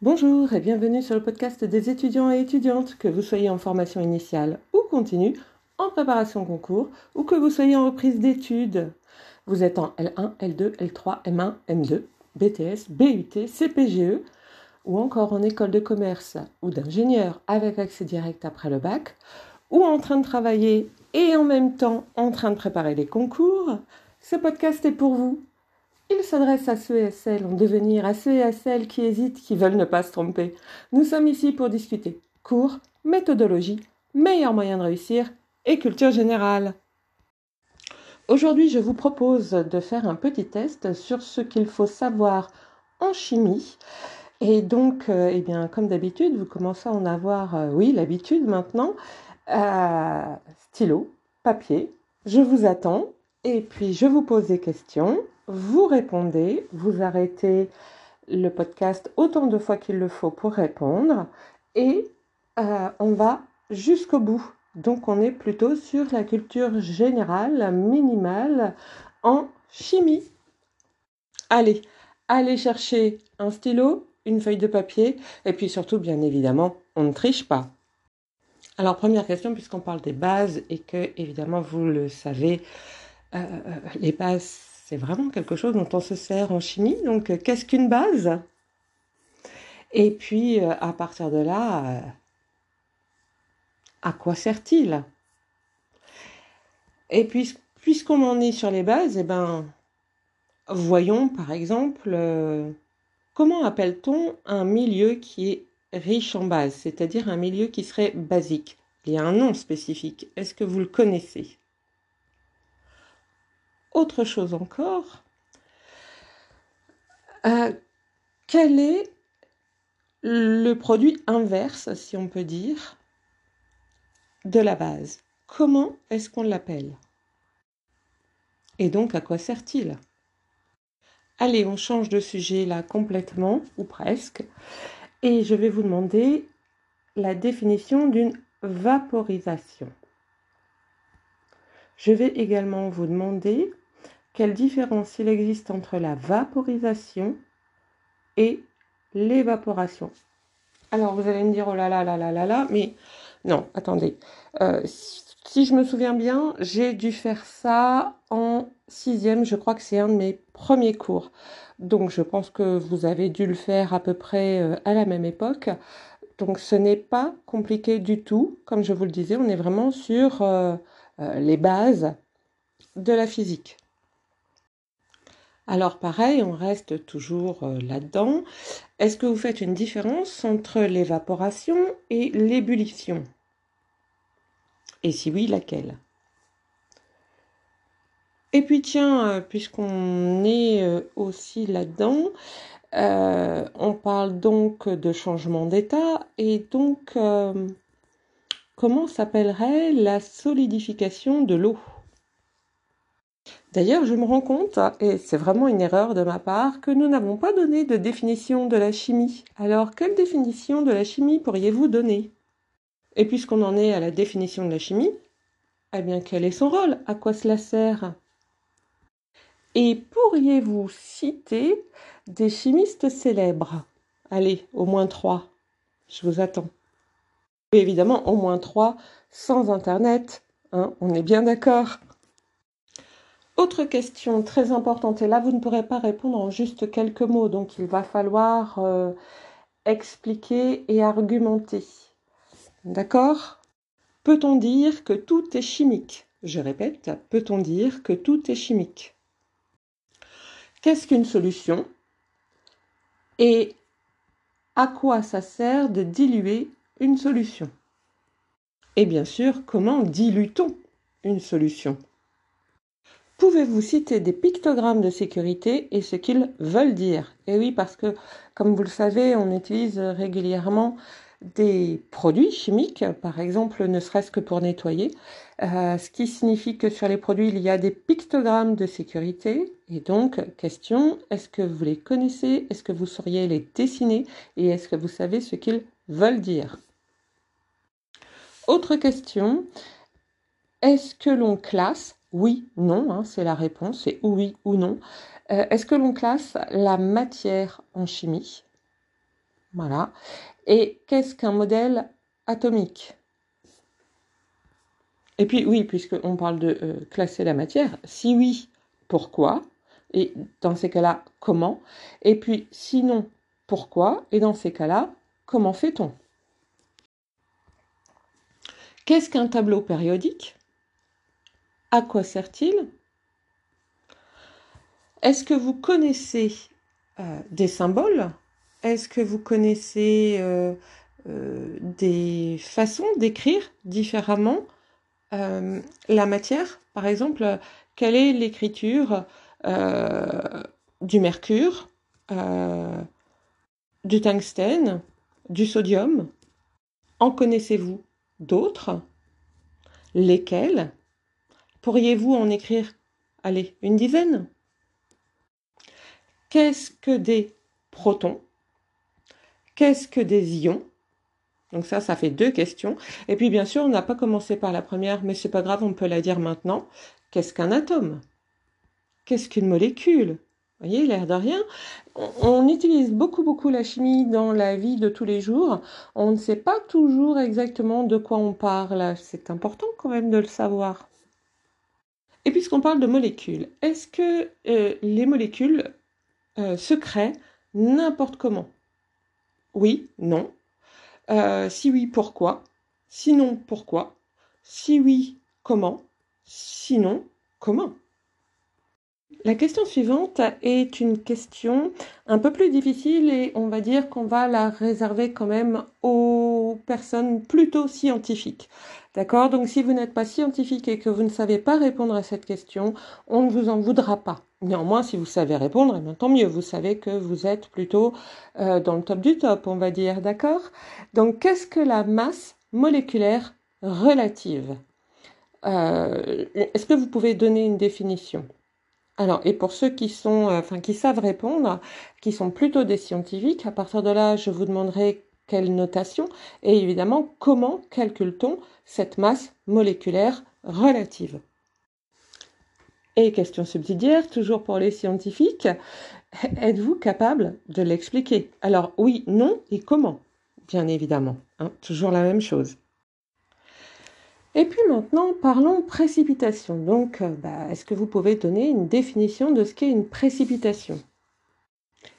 Bonjour et bienvenue sur le podcast des étudiants et étudiantes, que vous soyez en formation initiale ou continue, en préparation concours ou que vous soyez en reprise d'études. Vous êtes en L1, L2, L3, M1, M2, BTS, BUT, CPGE ou encore en école de commerce ou d'ingénieur avec accès direct après le bac ou en train de travailler et en même temps en train de préparer les concours, ce podcast est pour vous. Il s'adresse à ceux et à celles en devenir, à ceux et à celles qui hésitent, qui veulent ne pas se tromper. Nous sommes ici pour discuter cours, méthodologie, meilleurs moyens de réussir et culture générale. Aujourd'hui, je vous propose de faire un petit test sur ce qu'il faut savoir en chimie. Et donc, euh, eh bien, comme d'habitude, vous commencez à en avoir, euh, oui, l'habitude maintenant. Euh, stylo, papier, je vous attends et puis je vous pose des questions vous répondez, vous arrêtez le podcast autant de fois qu'il le faut pour répondre et euh, on va jusqu'au bout. Donc on est plutôt sur la culture générale, minimale en chimie. Allez, allez chercher un stylo, une feuille de papier et puis surtout bien évidemment, on ne triche pas. Alors première question puisqu'on parle des bases et que évidemment vous le savez, euh, euh, les bases c'est vraiment quelque chose dont on se sert en chimie. Donc, euh, qu'est-ce qu'une base? Et puis, euh, à partir de là, euh, à quoi sert-il? Et puis, puisqu'on en est sur les bases, eh ben, voyons par exemple, comment appelle-t-on un milieu qui est riche en base, c'est-à-dire un milieu qui serait basique Il y a un nom spécifique. Est-ce que vous le connaissez? Autre chose encore, euh, quel est le produit inverse, si on peut dire, de la base? Comment est-ce qu'on l'appelle? Et donc, à quoi sert-il? Allez, on change de sujet là complètement, ou presque, et je vais vous demander la définition d'une vaporisation. Je vais également vous demander quelle différence il existe entre la vaporisation et l'évaporation? Alors vous allez me dire, oh là là là là là là, mais non, attendez. Euh, si je me souviens bien, j'ai dû faire ça en sixième, je crois que c'est un de mes premiers cours. Donc je pense que vous avez dû le faire à peu près euh, à la même époque. Donc ce n'est pas compliqué du tout. Comme je vous le disais, on est vraiment sur euh, les bases de la physique. Alors pareil, on reste toujours euh, là-dedans. Est-ce que vous faites une différence entre l'évaporation et l'ébullition? Et si oui, laquelle? Et puis tiens, euh, puisqu'on est euh, aussi là-dedans, on parle donc de changement d'état et donc comment s'appellerait la solidification de l'eau? D'ailleurs, je me rends compte, et c'est vraiment une erreur de ma part, que nous n'avons pas donné de définition de la chimie. Alors, quelle définition de la chimie pourriez-vous donner? Et puisqu'on en est à la définition de la chimie, eh bien, quel est son rôle? À quoi cela sert? Et pourriez-vous citer des chimistes célèbres? Allez, au moins trois. Je vous attends. Évidemment, au moins trois sans Internet. Hein, on est bien d'accord autre question très importante, et là vous ne pourrez pas répondre en juste quelques mots, donc il va falloir euh, expliquer et argumenter. D'accord? Peut-on dire que tout est chimique? Je répète, peut-on dire que tout est chimique? Qu'est-ce qu'une solution? Et à quoi ça sert de diluer une solution? Et bien sûr, comment dilue-t-on une solution? Pouvez-vous citer des pictogrammes de sécurité et ce qu'ils veulent dire? Et oui, parce que, comme vous le savez, on utilise régulièrement des produits chimiques, par exemple, ne serait-ce que pour nettoyer, euh, ce qui signifie que sur les produits, il y a des pictogrammes de sécurité. Et donc, question, est-ce que vous les connaissez? Est-ce que vous sauriez les dessiner? Et est-ce que vous savez ce qu'ils veulent dire? Autre question, est-ce que l'on classe oui, non, hein, c'est la réponse, c'est oui ou non. Euh, est-ce que l'on classe la matière en chimie? Voilà. Et qu'est-ce qu'un modèle atomique? Et puis oui, puisqu'on parle de euh, classer la matière, si oui, pourquoi? Et dans ces cas-là, comment? Et puis sinon, pourquoi? Et dans ces cas-là, comment fait-on? Qu'est-ce qu'un tableau périodique? À quoi sert-il? Est-ce que vous connaissez euh, des symboles? Est-ce que vous connaissez euh, euh, des façons d'écrire différemment la matière? Par exemple, quelle est l'écriture du mercure, du tungstène, du sodium? En connaissez-vous d'autres? Lesquels? Pourriez-vous en écrire, allez, une dizaine? Qu'est-ce que des protons? Qu'est-ce que des ions? Donc ça, ça fait deux questions. Et puis bien sûr, on n'a pas commencé par la première, mais c'est pas grave, on peut la dire maintenant. Qu'est-ce qu'un atome? Qu'est-ce qu'une molécule? Vous voyez, l'air de rien. On, utilise beaucoup, beaucoup la chimie dans la vie de tous les jours. On ne sait pas toujours exactement de quoi on parle. C'est important quand même de le savoir. Et puisqu'on parle de molécules, est-ce que euh, les molécules euh, se créent n'importe comment? Oui, non. Euh, si oui, pourquoi? Sinon, pourquoi? Si oui, comment? Sinon, comment? La question suivante est une question un peu plus difficile et on va dire qu'on va la réserver quand même aux personnes plutôt scientifiques. D'accord? Donc si vous n'êtes pas scientifique et que vous ne savez pas répondre à cette question, on ne vous en voudra pas. Néanmoins, si vous savez répondre, eh tant mieux, vous savez que vous êtes plutôt euh, dans le top du top, on va dire, d'accord? Donc qu'est-ce que la masse moléculaire relative? Euh, Est-ce que vous pouvez donner une définition? Alors, et pour ceux euh, qui savent répondre, qui sont plutôt des scientifiques, à partir de là, je vous demanderai quelle notation et évidemment comment calcule-t-on cette masse moléculaire relative. Et question subsidiaire, toujours pour les scientifiques, êtes-vous capable de l'expliquer? Alors oui, non et comment? Bien évidemment, hein, toujours la même chose. Et puis maintenant, parlons précipitation. Donc, euh, bah, est-ce que vous pouvez donner une définition de ce qu'est une précipitation?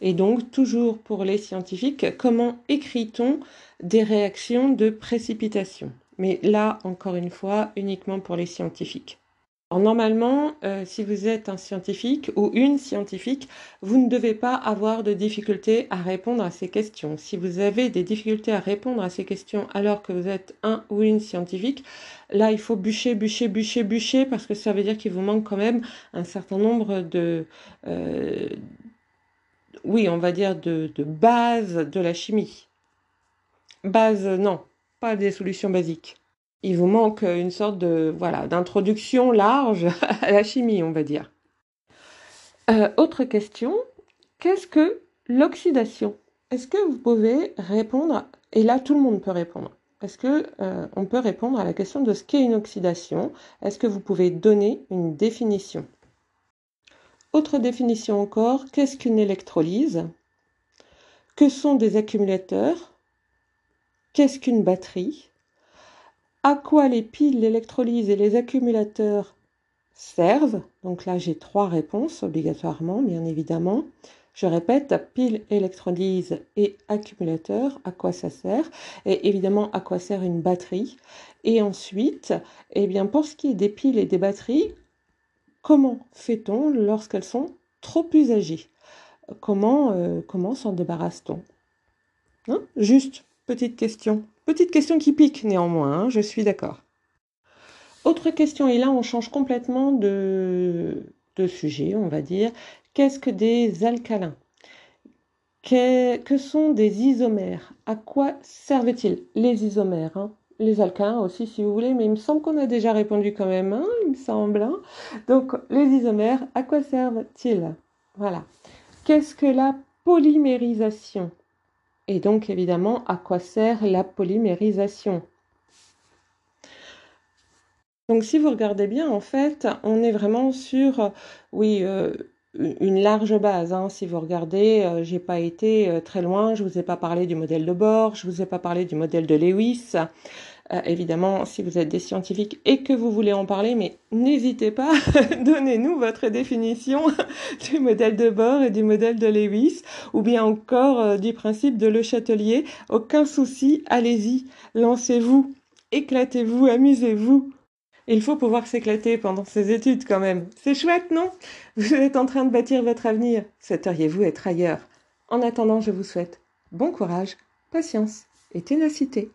Et donc, toujours pour les scientifiques, comment écrit-on des réactions de précipitation? Mais là, encore une fois, uniquement pour les scientifiques normalement, euh, si vous êtes un scientifique ou une scientifique, vous ne devez pas avoir de difficultés à répondre à ces questions. Si vous avez des difficultés à répondre à ces questions alors que vous êtes un ou une scientifique, là, il faut bûcher, bûcher, bûcher, bûcher parce que ça veut dire qu'il vous manque quand même un certain nombre de... Euh, oui, on va dire de, de bases de la chimie. Base, non, pas des solutions basiques il vous manque une sorte de voilà d'introduction large à la chimie, on va dire. Euh, autre question, qu'est-ce que l'oxydation? Est-ce que vous pouvez répondre Et là, tout le monde peut répondre. Est-ce que euh, on peut répondre à la question de ce qu'est une oxydation? Est-ce que vous pouvez donner une définition? Autre définition encore, qu'est-ce qu'une électrolyse? Que sont des accumulateurs? Qu'est-ce qu'une batterie? À quoi les piles, l'électrolyse et les accumulateurs servent. Donc là, j'ai trois réponses obligatoirement, bien évidemment. Je répète, pile, électrolyse et accumulateur, à quoi ça sert? Et évidemment, à quoi sert une batterie? Et ensuite, eh bien, pour ce qui est des piles et des batteries, comment fait-on lorsqu'elles sont trop usagées? Comment, euh, comment s'en débarrasse-t-on? Hein? Juste, petite question. Petite question qui pique néanmoins, hein, je suis d'accord. Autre question, et là on change complètement de, sujet, on va dire. Qu'est-ce que des alcalins? Que, sont des isomères? À quoi servent-ils? Les isomères, hein. les alcalins aussi si vous voulez, mais il me semble qu'on a déjà répondu quand même, hein, il me semble. Donc les isomères, à quoi servent-ils? Voilà. Qu'est-ce que la polymérisation? Et donc évidemment, à quoi sert la polymérisation? Donc si vous regardez bien, en fait, on est vraiment sur, oui, euh, une large base. Hein. Si vous regardez, euh, j'ai pas été euh, très loin. Je vous ai pas parlé du modèle de Bohr, je vous ai pas parlé du modèle de Lewis. Euh, évidemment, si vous êtes des scientifiques et que vous voulez en parler, mais n'hésitez pas, donnez-nous votre définition du modèle de Bohr et du modèle de Lewis, ou bien encore du principe de Le Châtelier. Aucun souci, allez-y, lancez-vous, éclatez-vous, amusez-vous. Il faut pouvoir s'éclater pendant ses études quand même. C'est chouette, non? Vous êtes en train de bâtir votre avenir. Souhaiteriez-vous être ailleurs? En attendant, je vous souhaite bon courage, patience et ténacité.